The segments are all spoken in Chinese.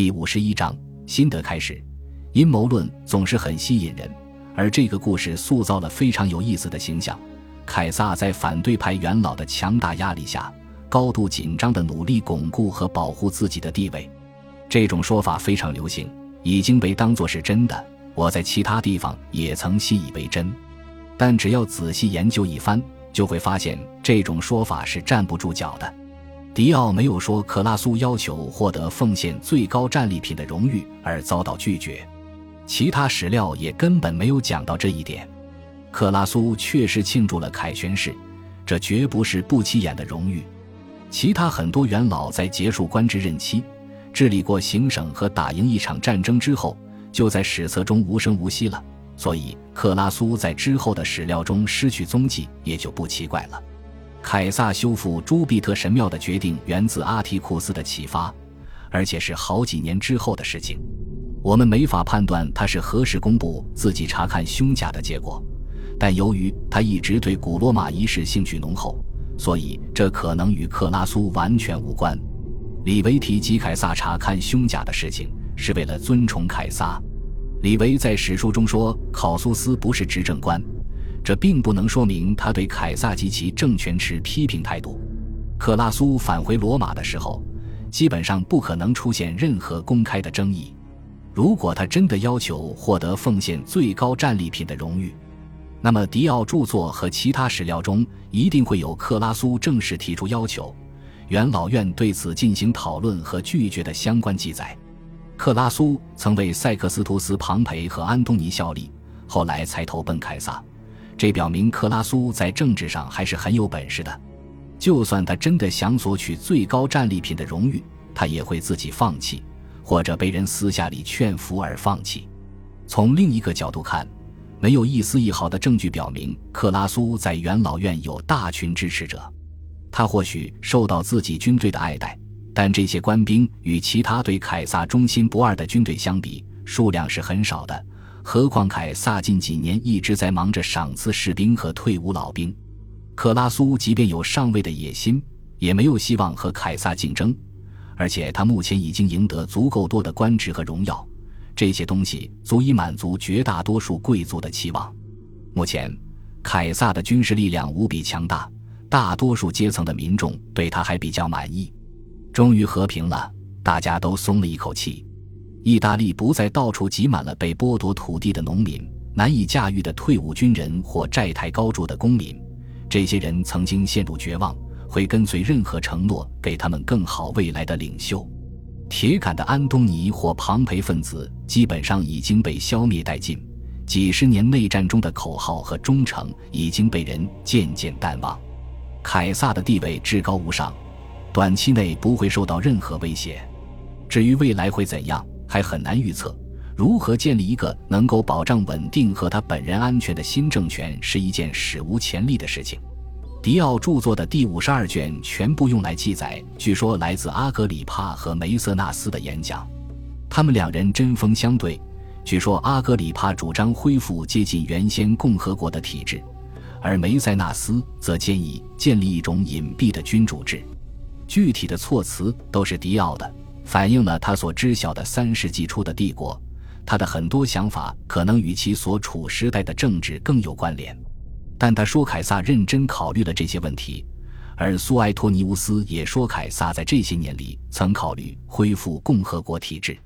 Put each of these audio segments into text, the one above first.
第五十一章新的开始。阴谋论总是很吸引人，而这个故事塑造了非常有意思的形象。凯撒在反对派元老的强大压力下，高度紧张地努力巩固和保护自己的地位。这种说法非常流行，已经被当作是真的。我在其他地方也曾信以为真，但只要仔细研究一番，就会发现这种说法是站不住脚的。迪奥没有说克拉苏要求获得奉献最高战利品的荣誉而遭到拒绝，其他史料也根本没有讲到这一点。克拉苏确实庆祝了凯旋式，这绝不是不起眼的荣誉。其他很多元老在结束官职任期、治理过行省和打赢一场战争之后，就在史册中无声无息了，所以克拉苏在之后的史料中失去踪迹也就不奇怪了。凯撒修复朱庇特神庙的决定源自阿提库斯的启发，而且是好几年之后的事情。我们没法判断他是何时公布自己查看胸甲的结果，但由于他一直对古罗马仪式兴趣浓厚，所以这可能与克拉苏完全无关。李维提及凯撒查看胸甲的事情，是为了尊崇凯撒。李维在史书中说，考苏斯不是执政官。这并不能说明他对凯撒及其政权持批评态度。克拉苏返回罗马的时候，基本上不可能出现任何公开的争议。如果他真的要求获得奉献最高战利品的荣誉，那么迪奥著作和其他史料中一定会有克拉苏正式提出要求、元老院对此进行讨论和拒绝的相关记载。克拉苏曾为塞克斯图斯·庞培和安东尼效力，后来才投奔凯撒。这表明克拉苏在政治上还是很有本事的。就算他真的想索取最高战利品的荣誉，他也会自己放弃，或者被人私下里劝服而放弃。从另一个角度看，没有一丝一毫的证据表明克拉苏在元老院有大群支持者。他或许受到自己军队的爱戴，但这些官兵与其他对凯撒忠心不二的军队相比，数量是很少的。何况凯撒近几年一直在忙着赏赐士兵和退伍老兵，克拉苏即便有上位的野心，也没有希望和凯撒竞争。而且他目前已经赢得足够多的官职和荣耀，这些东西足以满足绝大多数贵族的期望。目前，凯撒的军事力量无比强大，大多数阶层的民众对他还比较满意。终于和平了，大家都松了一口气。意大利不再到处挤满了被剥夺土地的农民、难以驾驭的退伍军人或债台高筑的公民。这些人曾经陷入绝望，会跟随任何承诺给他们更好未来的领袖。铁杆的安东尼或庞培分子基本上已经被消灭殆尽。几十年内战中的口号和忠诚已经被人渐渐淡忘。凯撒的地位至高无上，短期内不会受到任何威胁。至于未来会怎样？还很难预测，如何建立一个能够保障稳定和他本人安全的新政权是一件史无前例的事情。迪奥著作的第五十二卷全部用来记载，据说来自阿格里帕和梅瑟纳斯的演讲。他们两人针锋相对。据说阿格里帕主张恢复接近原先共和国的体制，而梅塞纳斯则建议建立一种隐蔽的君主制。具体的措辞都是迪奥的。反映了他所知晓的三世纪初的帝国，他的很多想法可能与其所处时代的政治更有关联。但他说凯撒认真考虑了这些问题，而苏埃托尼乌斯也说凯撒在这些年里曾考虑恢复共和国体制。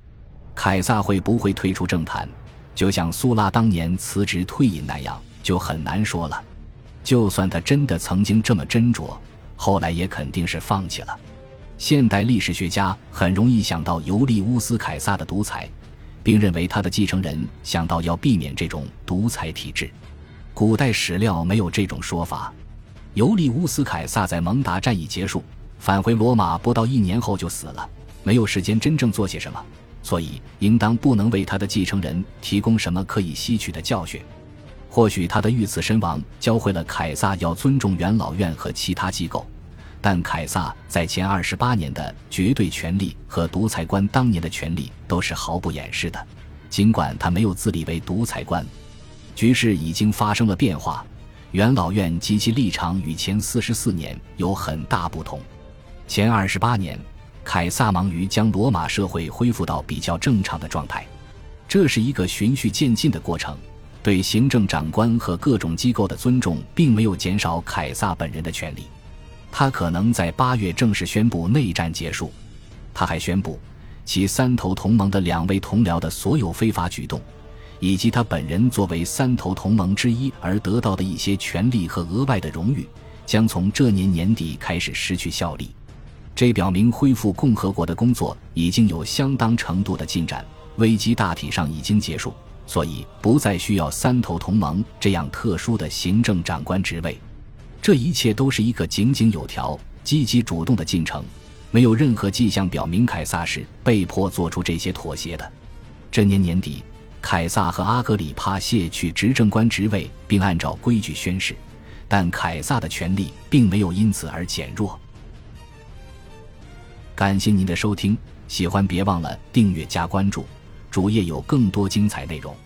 凯撒会不会退出政坛，就像苏拉当年辞职退隐那样，就很难说了。就算他真的曾经这么斟酌，后来也肯定是放弃了。现代历史学家很容易想到尤利乌斯·凯撒的独裁，并认为他的继承人想到要避免这种独裁体制。古代史料没有这种说法。尤利乌斯·凯撒在蒙达战役结束，返回罗马不到一年后就死了，没有时间真正做些什么，所以应当不能为他的继承人提供什么可以吸取的教训。或许他的遇刺身亡教会了凯撒要尊重元老院和其他机构。但凯撒在前二十八年的绝对权力和独裁官当年的权力都是毫不掩饰的，尽管他没有自立为独裁官。局势已经发生了变化，元老院及其立场与前四十四年有很大不同。前二十八年，凯撒忙于将罗马社会恢复到比较正常的状态。这是一个循序渐进的过程。对行政长官和各种机构的尊重，并没有减少凯撒本人的权利。他可能在八月正式宣布内战结束。他还宣布，其三头同盟的两位同僚的所有非法举动，以及他本人作为三头同盟之一而得到的一些权利和额外的荣誉，将从这年年底开始失去效力。这表明恢复共和国的工作已经有相当程度的进展，危机大体上已经结束。所以不再需要三头同盟这样特殊的行政长官职位，这一切都是一个井井有条、积极主动的进程，没有任何迹象表明凯撒是被迫做出这些妥协的。这年年底，凯撒和阿格里帕卸去执政官职位，并按照规矩宣誓，但凯撒的权力并没有因此而减弱。感谢您的收听，喜欢别忘了订阅加关注。主页有更多精彩内容。